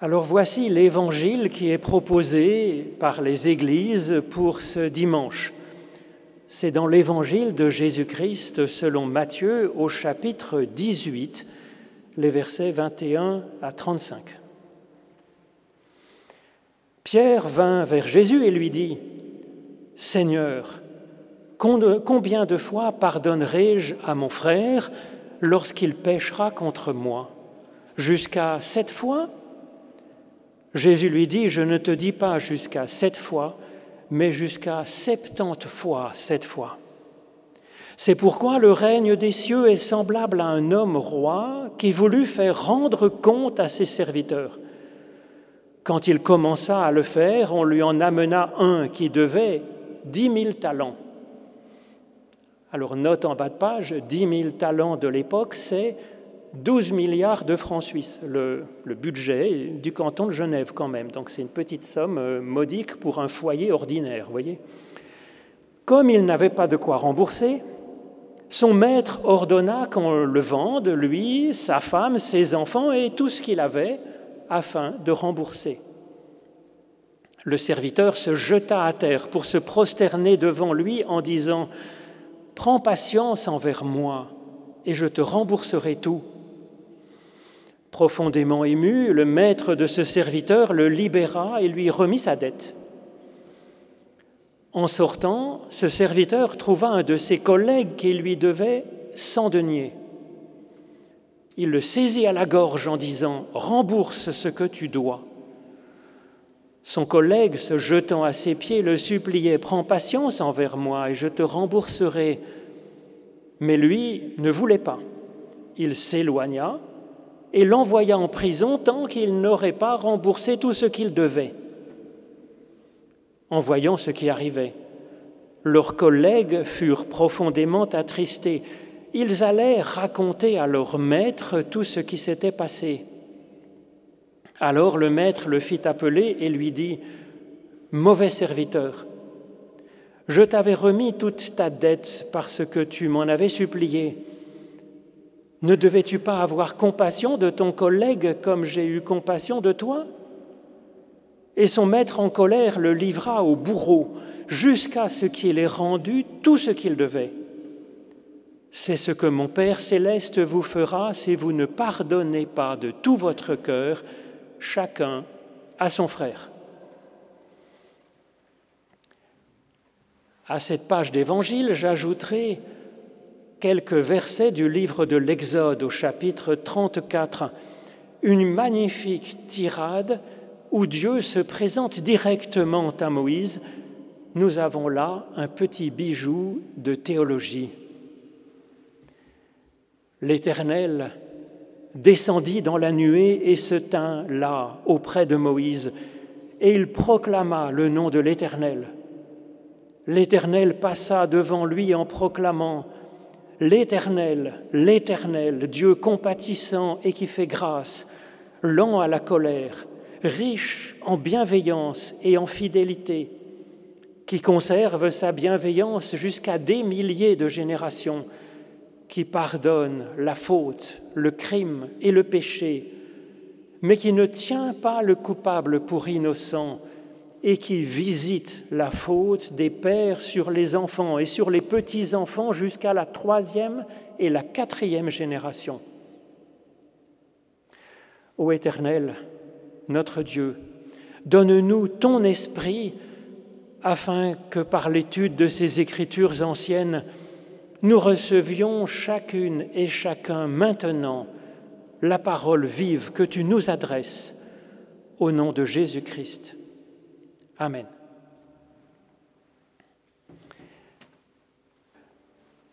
Alors voici l'évangile qui est proposé par les églises pour ce dimanche. C'est dans l'évangile de Jésus-Christ selon Matthieu au chapitre 18, les versets 21 à 35. Pierre vint vers Jésus et lui dit, Seigneur, combien de fois pardonnerai-je à mon frère lorsqu'il péchera contre moi? Jusqu'à sept fois? Jésus lui dit, je ne te dis pas jusqu'à sept fois, mais jusqu'à septante fois sept fois. C'est pourquoi le règne des cieux est semblable à un homme roi qui voulut faire rendre compte à ses serviteurs. Quand il commença à le faire, on lui en amena un qui devait dix mille talents. Alors note en bas de page, dix mille talents de l'époque, c'est 12 milliards de francs suisses, le, budget du canton de Genève quand même. Donc c'est une petite somme euh, modique pour un foyer ordinaire, voyez. Comme il n'avait pas de quoi rembourser, son maître ordonna qu'on le vende, lui, sa femme, ses enfants et tout ce qu'il avait, afin de rembourser. Le serviteur se jeta à terre pour se prosterner devant lui en disant, Prends patience envers moi, et je te rembourserai tout. Profondément ému, le maître de ce serviteur le libéra et lui remit sa dette. En sortant, ce serviteur trouva un de ses collègues qui lui devait cent deniers. Il le saisit à la gorge en disant Rembourse ce que tu dois. Son collègue, se jetant à ses pieds, le suppliait Prends patience envers moi et je te rembourserai. Mais lui ne voulait pas. Il s'éloigna et l'envoya en prison tant qu'il n'aurait pas remboursé tout ce qu'il devait. En voyant ce qui arrivait, leurs collègues furent profondément attristés. Ils allèrent raconter à leur maître tout ce qui s'était passé. Alors le maître le fit appeler et lui dit, Mauvais serviteur, je t'avais remis toute ta dette parce que tu m'en avais supplié. Ne devais-tu pas avoir compassion de ton collègue comme j'ai eu compassion de toi? Et son maître en colère le livra au bourreau jusqu'à ce qu'il ait rendu tout ce qu'il devait. C'est ce que mon Père céleste vous fera si vous ne pardonnez pas de tout votre cœur chacun à son frère. À cette page d'évangile, j'ajouterai quelques versets du livre de l'Exode au chapitre 34, une magnifique tirade où Dieu se présente directement à Moïse. Nous avons là un petit bijou de théologie. L'Éternel descendit dans la nuée et se tint là auprès de Moïse, et il proclama le nom de l'Éternel. L'Éternel passa devant lui en proclamant L'Éternel, l'Éternel, Dieu compatissant et qui fait grâce, lent à la colère, riche en bienveillance et en fidélité, qui conserve sa bienveillance jusqu'à des milliers de générations, qui pardonne la faute, le crime et le péché, mais qui ne tient pas le coupable pour innocent, et qui visite la faute des pères sur les enfants et sur les petits-enfants jusqu'à la troisième et la quatrième génération. Ô Éternel, notre Dieu, donne-nous ton esprit afin que par l'étude de ces écritures anciennes, nous recevions chacune et chacun maintenant la parole vive que tu nous adresses au nom de Jésus-Christ. Amen.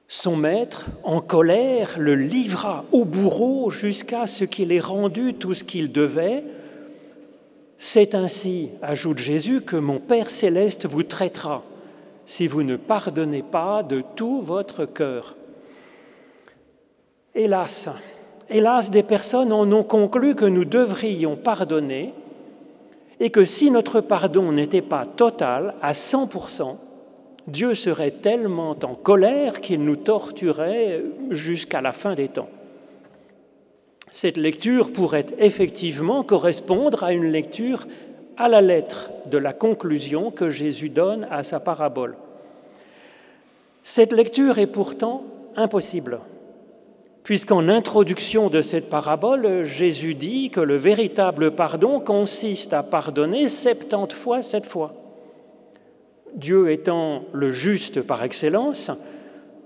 Son maître, en colère, le livra au bourreau jusqu'à ce qu'il ait rendu tout ce qu'il devait. C'est ainsi, ajoute Jésus, que mon Père céleste vous traitera si vous ne pardonnez pas de tout votre cœur. Hélas, hélas, des personnes en ont conclu que nous devrions pardonner et que si notre pardon n'était pas total, à 100%, Dieu serait tellement en colère qu'il nous torturait jusqu'à la fin des temps. Cette lecture pourrait effectivement correspondre à une lecture à la lettre de la conclusion que Jésus donne à sa parabole. Cette lecture est pourtant impossible, puisqu'en introduction de cette parabole, Jésus dit que le véritable pardon consiste à pardonner 70 fois cette fois. Dieu étant le juste par excellence,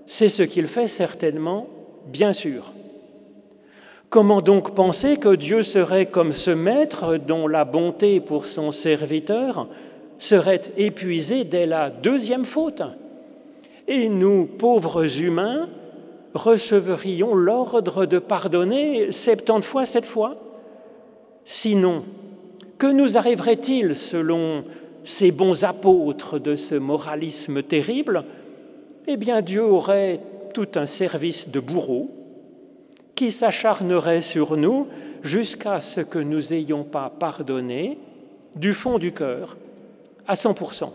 c'est ce qu'il fait certainement, bien sûr. Comment donc penser que Dieu serait comme ce maître dont la bonté pour son serviteur serait épuisée dès la deuxième faute? Et nous, pauvres humains, recevrions l'ordre de pardonner septante fois cette fois? Sinon, que nous arriverait-il selon ces bons apôtres de ce moralisme terrible? Eh bien, Dieu aurait tout un service de bourreau qui s'acharnerait sur nous jusqu'à ce que nous n'ayons pas pardonné du fond du cœur à 100%.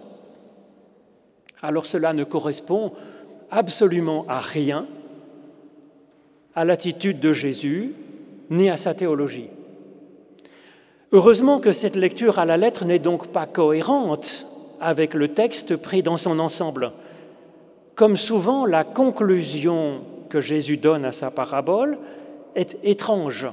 Alors cela ne correspond absolument à rien à l'attitude de Jésus ni à sa théologie. Heureusement que cette lecture à la lettre n'est donc pas cohérente avec le texte pris dans son ensemble. Comme souvent, la conclusion que Jésus donne à sa parabole est étrange.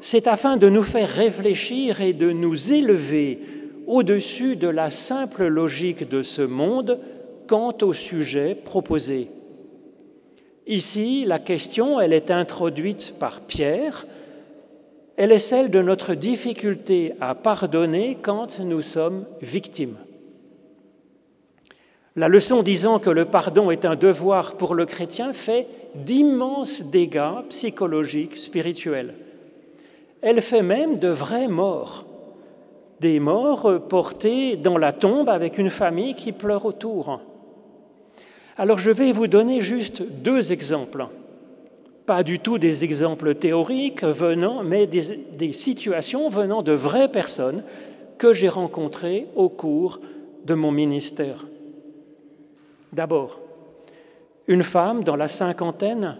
C'est afin de nous faire réfléchir et de nous élever au-dessus de la simple logique de ce monde quant au sujet proposé. Ici, la question, elle est introduite par Pierre, elle est celle de notre difficulté à pardonner quand nous sommes victimes. La leçon disant que le pardon est un devoir pour le chrétien fait d'immenses dégâts psychologiques, spirituels. Elle fait même de vraies morts, des morts portées dans la tombe avec une famille qui pleure autour. Alors je vais vous donner juste deux exemples, pas du tout des exemples théoriques venant, mais des, des situations venant de vraies personnes que j'ai rencontrées au cours de mon ministère. D'abord, une femme dans la cinquantaine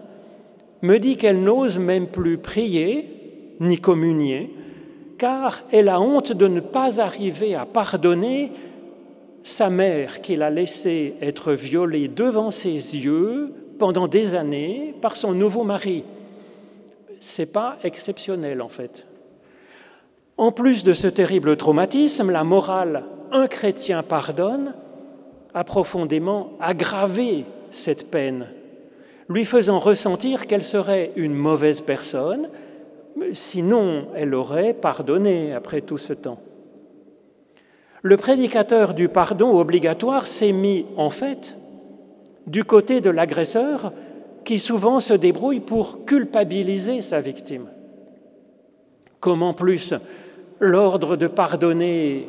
me dit qu'elle n'ose même plus prier ni communier, car elle a honte de ne pas arriver à pardonner sa mère qui l'a laissée être violée devant ses yeux pendant des années par son nouveau mari. C'est pas exceptionnel en fait. En plus de ce terrible traumatisme, la morale un chrétien pardonne a profondément aggravé cette peine, lui faisant ressentir qu'elle serait une mauvaise personne, sinon elle aurait pardonné après tout ce temps. Le prédicateur du pardon obligatoire s'est mis en fait du côté de l'agresseur qui souvent se débrouille pour culpabiliser sa victime. Comment plus l'ordre de pardonner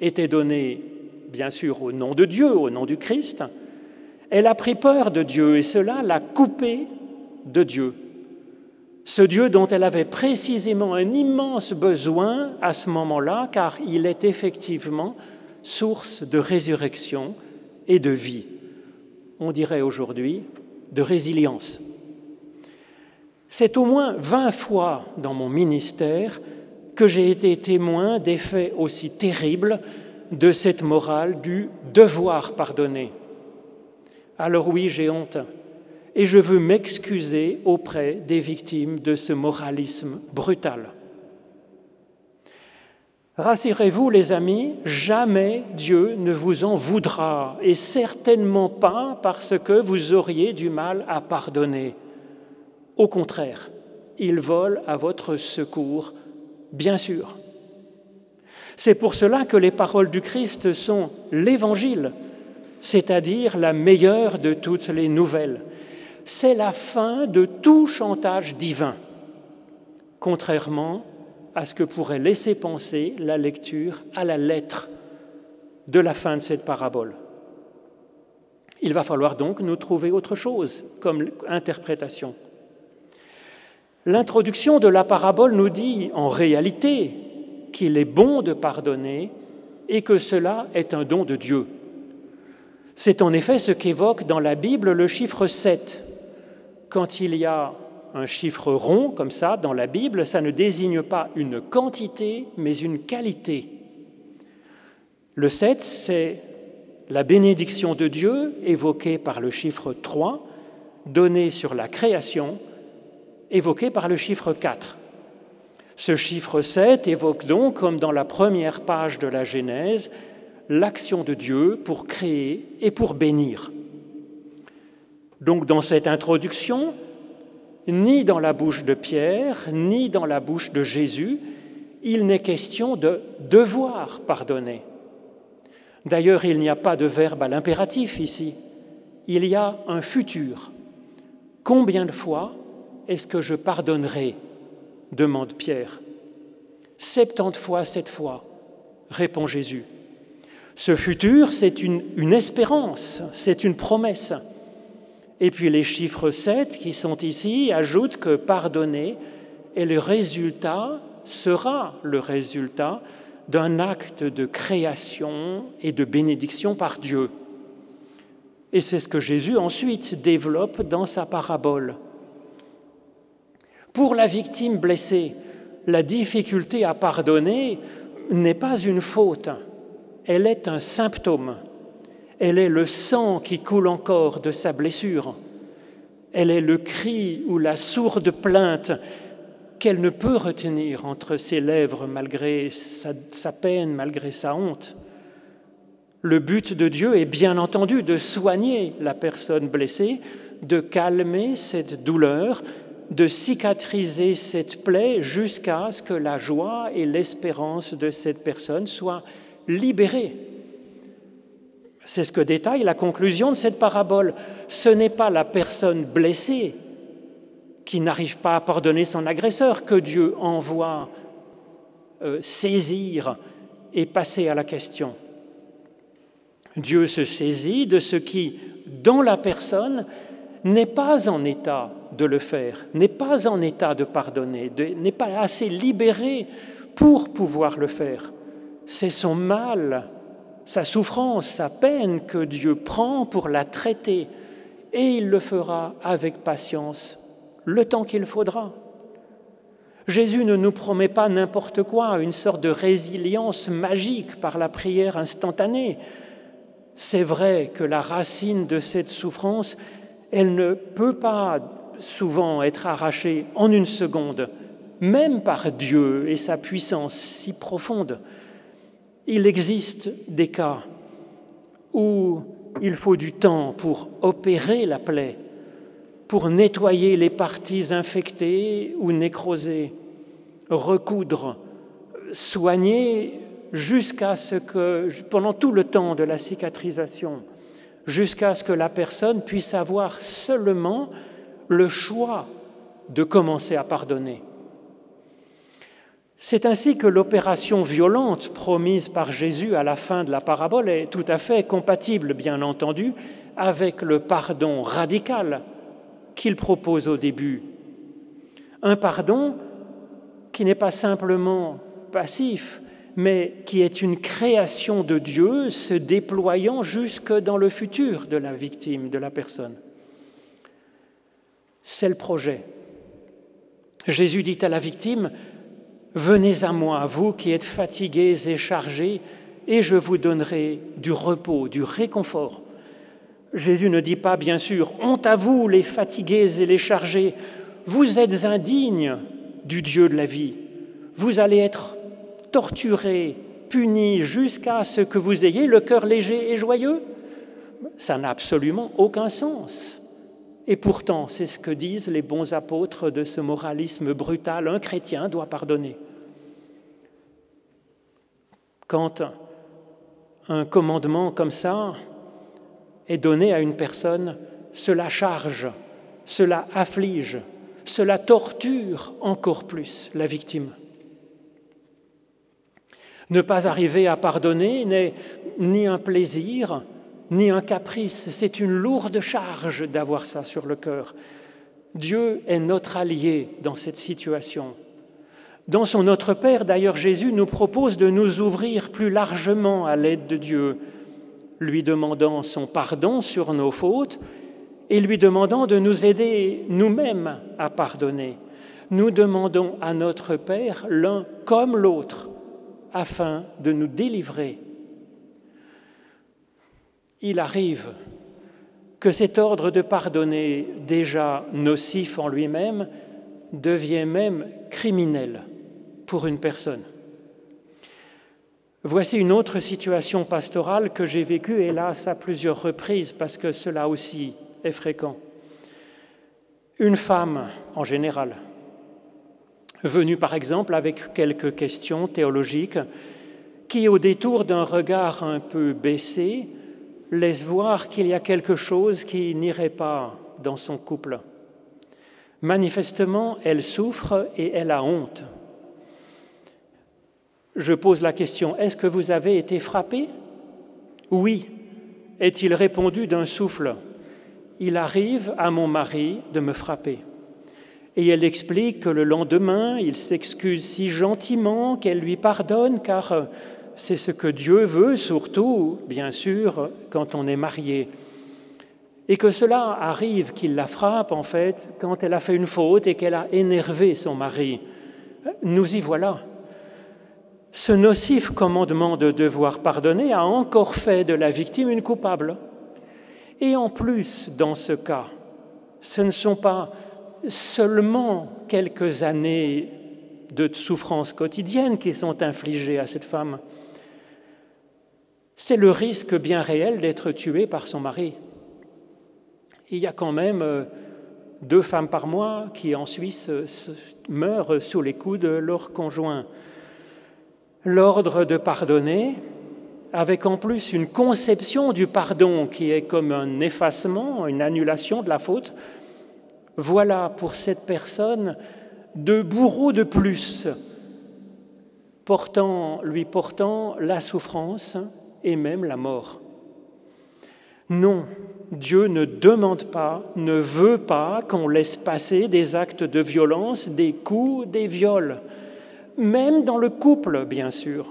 était donné bien sûr au nom de Dieu, au nom du Christ, elle a pris peur de Dieu et cela l'a coupée de Dieu. Ce Dieu dont elle avait précisément un immense besoin à ce moment-là, car il est effectivement source de résurrection et de vie. On dirait aujourd'hui de résilience. C'est au moins 20 fois dans mon ministère que j'ai été témoin d'effets aussi terribles de cette morale du devoir pardonner. Alors oui, j'ai honte et je veux m'excuser auprès des victimes de ce moralisme brutal. Rassurez-vous les amis, jamais Dieu ne vous en voudra, et certainement pas parce que vous auriez du mal à pardonner. Au contraire, il vole à votre secours, bien sûr. C'est pour cela que les paroles du Christ sont l'évangile, c'est-à-dire la meilleure de toutes les nouvelles. C'est la fin de tout chantage divin, contrairement à ce que pourrait laisser penser la lecture à la lettre de la fin de cette parabole. Il va falloir donc nous trouver autre chose comme interprétation. L'introduction de la parabole nous dit en réalité qu'il est bon de pardonner et que cela est un don de Dieu. C'est en effet ce qu'évoque dans la Bible le chiffre 7, quand il y a un chiffre rond comme ça dans la Bible, ça ne désigne pas une quantité, mais une qualité. Le 7, c'est la bénédiction de Dieu évoquée par le chiffre 3, donnée sur la création, évoquée par le chiffre 4. Ce chiffre 7 évoque donc, comme dans la première page de la Genèse, l'action de Dieu pour créer et pour bénir. Donc dans cette introduction, ni dans la bouche de Pierre, ni dans la bouche de Jésus, il n'est question de devoir pardonner. D'ailleurs, il n'y a pas de verbe à l'impératif ici, il y a un futur. Combien de fois est-ce que je pardonnerai demande Pierre. Septante fois, sept fois, répond Jésus. Ce futur, c'est une, une espérance, c'est une promesse. Et puis les chiffres 7 qui sont ici ajoutent que pardonner est le résultat, sera le résultat d'un acte de création et de bénédiction par Dieu. Et c'est ce que Jésus ensuite développe dans sa parabole. Pour la victime blessée, la difficulté à pardonner n'est pas une faute, elle est un symptôme. Elle est le sang qui coule encore de sa blessure. Elle est le cri ou la sourde plainte qu'elle ne peut retenir entre ses lèvres malgré sa, peine, malgré sa honte. Le but de Dieu est bien entendu de soigner la personne blessée, de calmer cette douleur, de cicatriser cette plaie jusqu'à ce que la joie et l'espérance de cette personne soient libérées. C'est ce que détaille la conclusion de cette parabole. Ce n'est pas la personne blessée qui n'arrive pas à pardonner son agresseur que Dieu envoie euh, saisir et passer à la question. Dieu se saisit de ce qui, dans la personne, n'est pas en état de le faire, n'est pas en état de pardonner, n'est pas assez libéré pour pouvoir le faire. C'est son mal, sa souffrance, sa peine que Dieu prend pour la traiter, et il le fera avec patience le temps qu'il faudra. Jésus ne nous promet pas n'importe quoi, une sorte de résilience magique par la prière instantanée. C'est vrai que la racine de cette souffrance, elle ne peut pas souvent être arrachée en une seconde, même par Dieu et sa puissance si profonde. Il existe des cas où il faut du temps pour opérer la plaie, pour nettoyer les parties infectées ou nécrosées, recoudre, soigner jusqu'à ce que, pendant tout le temps de la cicatrisation, jusqu'à ce que la personne puisse avoir seulement le choix de commencer à pardonner. C'est ainsi que l'opération violente promise par Jésus à la fin de la parabole est tout à fait compatible, bien entendu, avec le pardon radical qu'il propose au début. Un pardon qui n'est pas simplement passif, mais qui est une création de Dieu se déployant jusque dans le futur de la victime, de la personne. C'est le projet. Jésus dit à la victime, Venez à moi, vous qui êtes fatigués et chargés, et je vous donnerai du repos, du réconfort. Jésus ne dit pas, bien sûr, Honte à vous, les fatigués et les chargés, vous êtes indignes du Dieu de la vie. Vous allez être torturés, punis, jusqu'à ce que vous ayez le cœur léger et joyeux. Ça n'a absolument aucun sens. Et pourtant, c'est ce que disent les bons apôtres de ce moralisme brutal. Un chrétien doit pardonner. Quand un commandement comme ça est donné à une personne, cela charge, cela afflige, cela torture encore plus la victime. Ne pas arriver à pardonner n'est ni un plaisir, ni un caprice, c'est une lourde charge d'avoir ça sur le cœur. Dieu est notre allié dans cette situation. Dans son Notre Père, d'ailleurs, Jésus nous propose de nous ouvrir plus largement à l'aide de Dieu, lui demandant son pardon sur nos fautes et lui demandant de nous aider nous-mêmes à pardonner. Nous demandons à notre Père l'un comme l'autre afin de nous délivrer. Il arrive que cet ordre de pardonner, déjà nocif en lui-même, devient même criminel pour une personne. Voici une autre situation pastorale que j'ai vécue, hélas, à plusieurs reprises, parce que cela aussi est fréquent. Une femme, en général, venue par exemple avec quelques questions théologiques, qui, au détour d'un regard un peu baissé, laisse voir qu'il y a quelque chose qui n'irait pas dans son couple. Manifestement, elle souffre et elle a honte je pose la question, est-ce que vous avez été frappé? Oui, est-il répondu d'un souffle. Il arrive à mon mari de me frapper. Et elle explique que le lendemain, il s'excuse si gentiment qu'elle lui pardonne, car c'est ce que Dieu veut, surtout, bien sûr, quand on est marié. Et que cela arrive qu'il la frappe, en fait, quand elle a fait une faute et qu'elle a énervé son mari. Nous y voilà. Ce nocif commandement de devoir pardonner a encore fait de la victime une coupable. Et en plus, dans ce cas, ce ne sont pas seulement quelques années de souffrance quotidienne qui sont infligées à cette femme, c'est le risque bien réel d'être tuée par son mari. Il y a quand même euh, deux femmes par mois qui en Suisse meurent sous les coups de leur conjoint l'ordre de pardonner, avec en plus une conception du pardon qui est comme un effacement, une annulation de la faute, voilà pour cette personne deux bourreaux de plus, lui portant la souffrance et même la mort. Non, Dieu ne demande pas, ne veut pas qu'on laisse passer des actes de violence, des coups, des viols même dans le couple, bien sûr.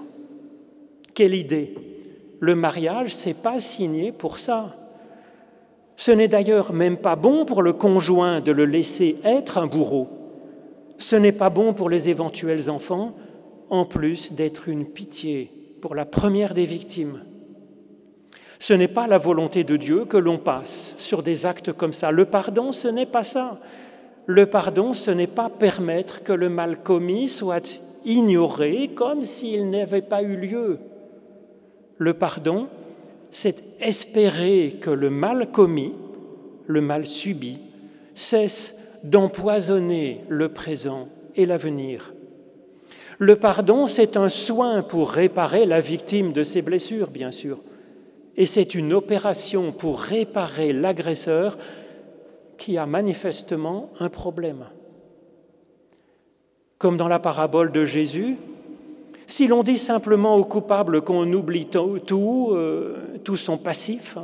Quelle idée Le mariage, c'est pas signé pour ça. Ce n'est d'ailleurs même pas bon pour le conjoint de le laisser être un bourreau. Ce n'est pas bon pour les éventuels enfants, en plus d'être une pitié pour la première des victimes. Ce n'est pas la volonté de Dieu que l'on passe sur des actes comme ça. Le pardon, ce n'est pas ça. Le pardon, ce n'est pas permettre que le mal commis soit ignoré comme s'il n'avait pas eu lieu. Le pardon, c'est espérer que le mal commis, le mal subi, cesse d'empoisonner le présent et l'avenir. Le pardon, c'est un soin pour réparer la victime de ses blessures, bien sûr, et c'est une opération pour réparer l'agresseur qui a manifestement un problème. Comme dans la parabole de Jésus, si l'on dit simplement au coupable qu'on oublie tout, tout, euh, son passif,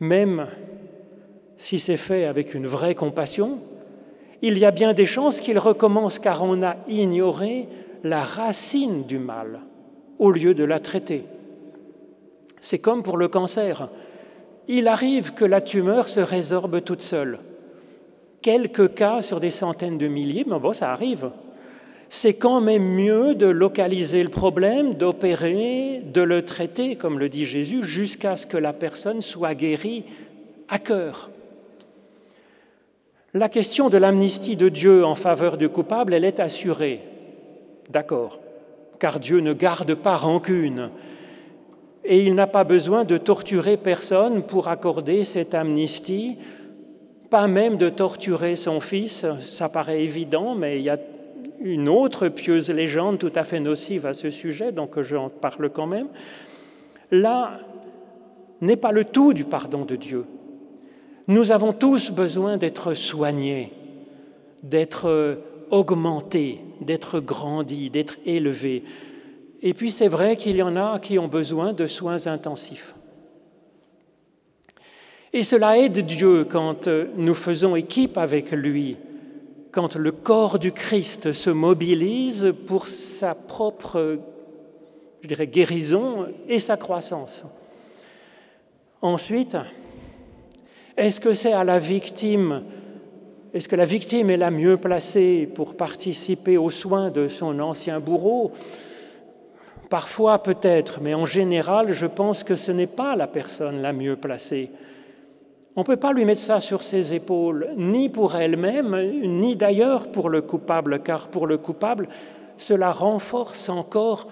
même si c'est fait avec une vraie compassion, il y a bien des chances qu'il recommence car on a ignoré la racine du mal au lieu de la traiter. C'est comme pour le cancer. Il arrive que la tumeur se résorbe toute seule quelques cas sur des centaines de milliers, mais bon, ça arrive. C'est quand même mieux de localiser le problème, d'opérer, de le traiter, comme le dit Jésus, jusqu'à ce que la personne soit guérie à cœur. La question de l'amnistie de Dieu en faveur du coupable, elle est assurée. D'accord, car Dieu ne garde pas rancune et il n'a pas besoin de torturer personne pour accorder cette amnistie pas même de torturer son fils, ça paraît évident, mais il y a une autre pieuse légende tout à fait nocive à ce sujet, donc j'en parle quand même. Là n'est pas le tout du pardon de Dieu. Nous avons tous besoin d'être soignés, d'être augmentés, d'être grandis, d'être élevés. Et puis c'est vrai qu'il y en a qui ont besoin de soins intensifs. Et cela aide Dieu quand euh, nous faisons équipe avec lui, quand le corps du Christ se mobilise pour sa propre, guérison et sa croissance. Ensuite, Est-ce que c'est à la victime? Est-ce que la victime est la mieux placée pour participer aux soins de son ancien bourreau? Parfois peut-être, mais en général, je pense que ce n'est pas la personne la mieux placée. On ne peut pas lui mettre ça sur ses épaules, ni pour elle-même, ni d'ailleurs pour le coupable, car pour le coupable, cela renforce encore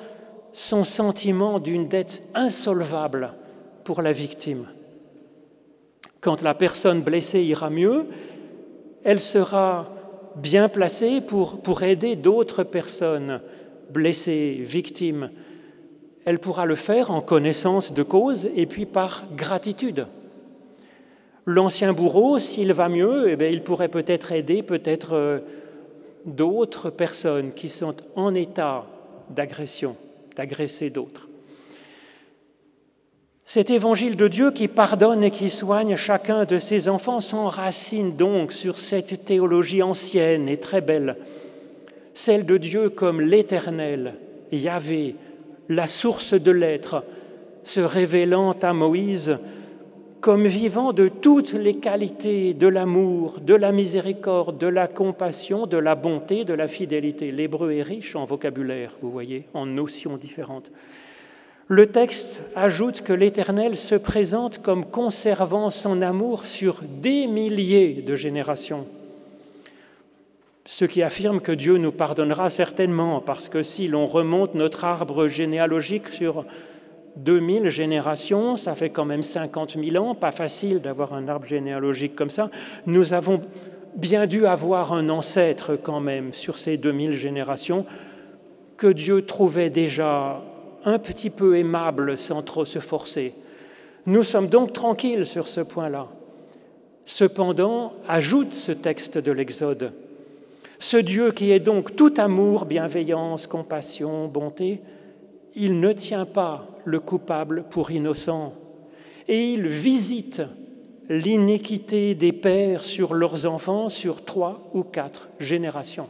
son sentiment d'une dette insolvable pour la victime. Quand la personne blessée ira mieux, elle sera bien placée pour, aider d'autres personnes blessées, victimes. Elle pourra le faire en connaissance de cause et puis par gratitude. L'ancien bourreau, s'il va mieux, eh il pourrait peut-être aider peut-être euh, d'autres personnes qui sont en état d'agression, d'agresser d'autres. Cet évangile de Dieu qui pardonne et qui soigne chacun de ses enfants s'enracine donc sur cette théologie ancienne et très belle, celle de Dieu comme l'Éternel, Yahvé, la source de l'être, se révélant à Moïse comme vivant de toutes les qualités de l'amour, de la miséricorde, de la compassion, de la bonté, de la fidélité. L'hébreu est riche en vocabulaire, vous voyez, en notions différentes. Le texte ajoute que l'Éternel se présente comme conservant son amour sur des milliers de générations. Ce qui affirme que Dieu nous pardonnera certainement, parce que si l'on remonte notre arbre généalogique sur 2000 générations, ça fait quand même 50 000 ans, pas facile d'avoir un arbre généalogique comme ça. Nous avons bien dû avoir un ancêtre quand même sur ces 2000 générations que Dieu trouvait déjà un petit peu aimable sans trop se forcer. Nous sommes donc tranquilles sur ce point-là. Cependant, ajoute ce texte de l'Exode, ce Dieu qui est donc tout amour, bienveillance, compassion, bonté, il ne tient pas le coupable pour innocent et il visite l'iniquité des pères sur leurs enfants sur trois ou quatre générations.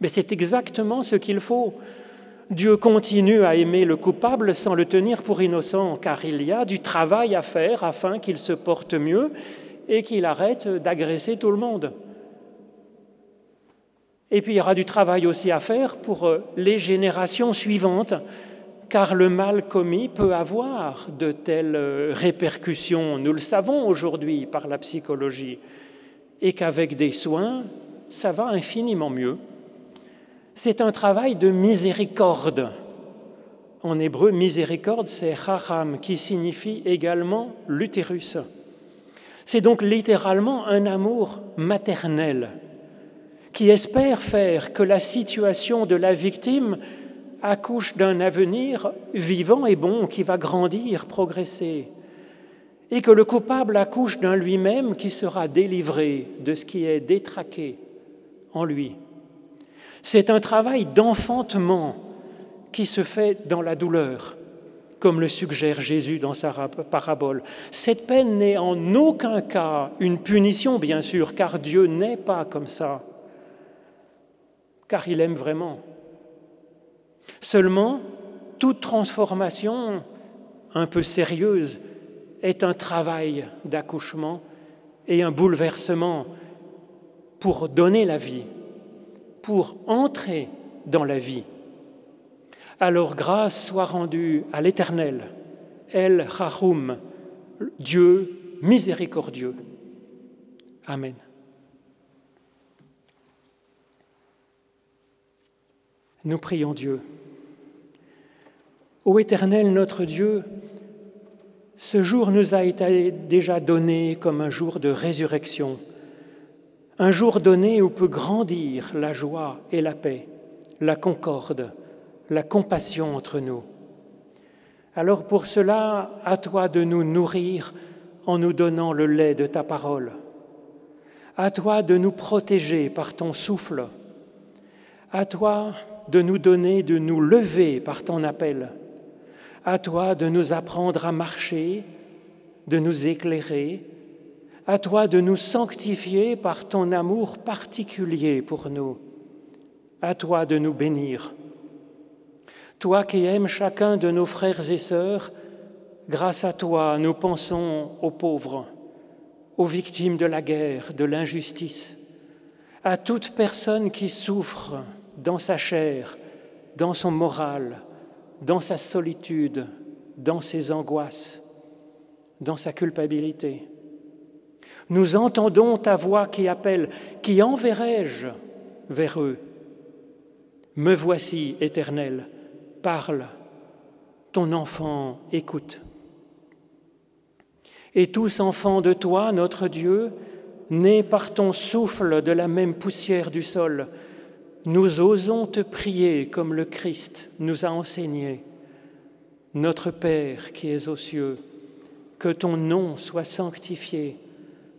Mais c'est exactement ce qu'il faut. Dieu continue à aimer le coupable sans le tenir pour innocent, car il y a du travail à faire afin qu'il se porte mieux et qu'il arrête d'agresser tout le monde. Et puis il y aura du travail aussi à faire pour euh, les générations suivantes, car le mal commis peut avoir de telles euh, répercussions, nous le savons aujourd'hui par la psychologie, et qu'avec des soins, ça va infiniment mieux. C'est un travail de miséricorde. En hébreu, miséricorde, c'est haram, qui signifie également l'utérus. C'est donc littéralement un amour maternel qui espère faire que la situation de la victime accouche d'un avenir vivant et bon qui va grandir, progresser, et que le coupable accouche d'un lui-même qui sera délivré de ce qui est détraqué en lui. C'est un travail d'enfantement qui se fait dans la douleur, comme le suggère Jésus dans sa parabole. Cette peine n'est en aucun cas une punition, bien sûr, car Dieu n'est pas comme ça car il aime vraiment. Seulement, toute transformation un peu sérieuse est un travail d'accouchement et un bouleversement pour donner la vie, pour entrer dans la vie. Alors grâce soit rendue à l'Éternel, El Chachum, Dieu miséricordieux. Amen. Nous prions Dieu. Ô Éternel notre Dieu, ce jour nous a été déjà donné comme un jour de résurrection, un jour donné où peut grandir la joie et la paix, la concorde, la compassion entre nous. Alors pour cela, à toi de nous nourrir en nous donnant le lait de ta parole, à toi de nous protéger par ton souffle, à toi de nous donner, de nous lever par ton appel. À toi de nous apprendre à marcher, de nous éclairer. À toi de nous sanctifier par ton amour particulier pour nous. À toi de nous bénir. Toi qui aimes chacun de nos frères et sœurs, grâce à toi, nous pensons aux pauvres, aux victimes de la guerre, de l'injustice, à toute personne qui souffre dans sa chair, dans son moral, dans sa solitude, dans ses angoisses, dans sa culpabilité. Nous entendons ta voix qui appelle, qui enverrai-je vers eux? Me voici, Éternel, parle, ton enfant écoute. Et tous enfants de toi, notre Dieu, nés par ton souffle de la même poussière du sol, nous osons te prier comme le Christ nous a enseigné. Notre Père qui es aux cieux, que ton nom soit sanctifié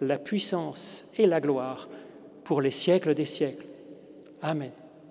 la puissance et la gloire pour les siècles des siècles. Amen.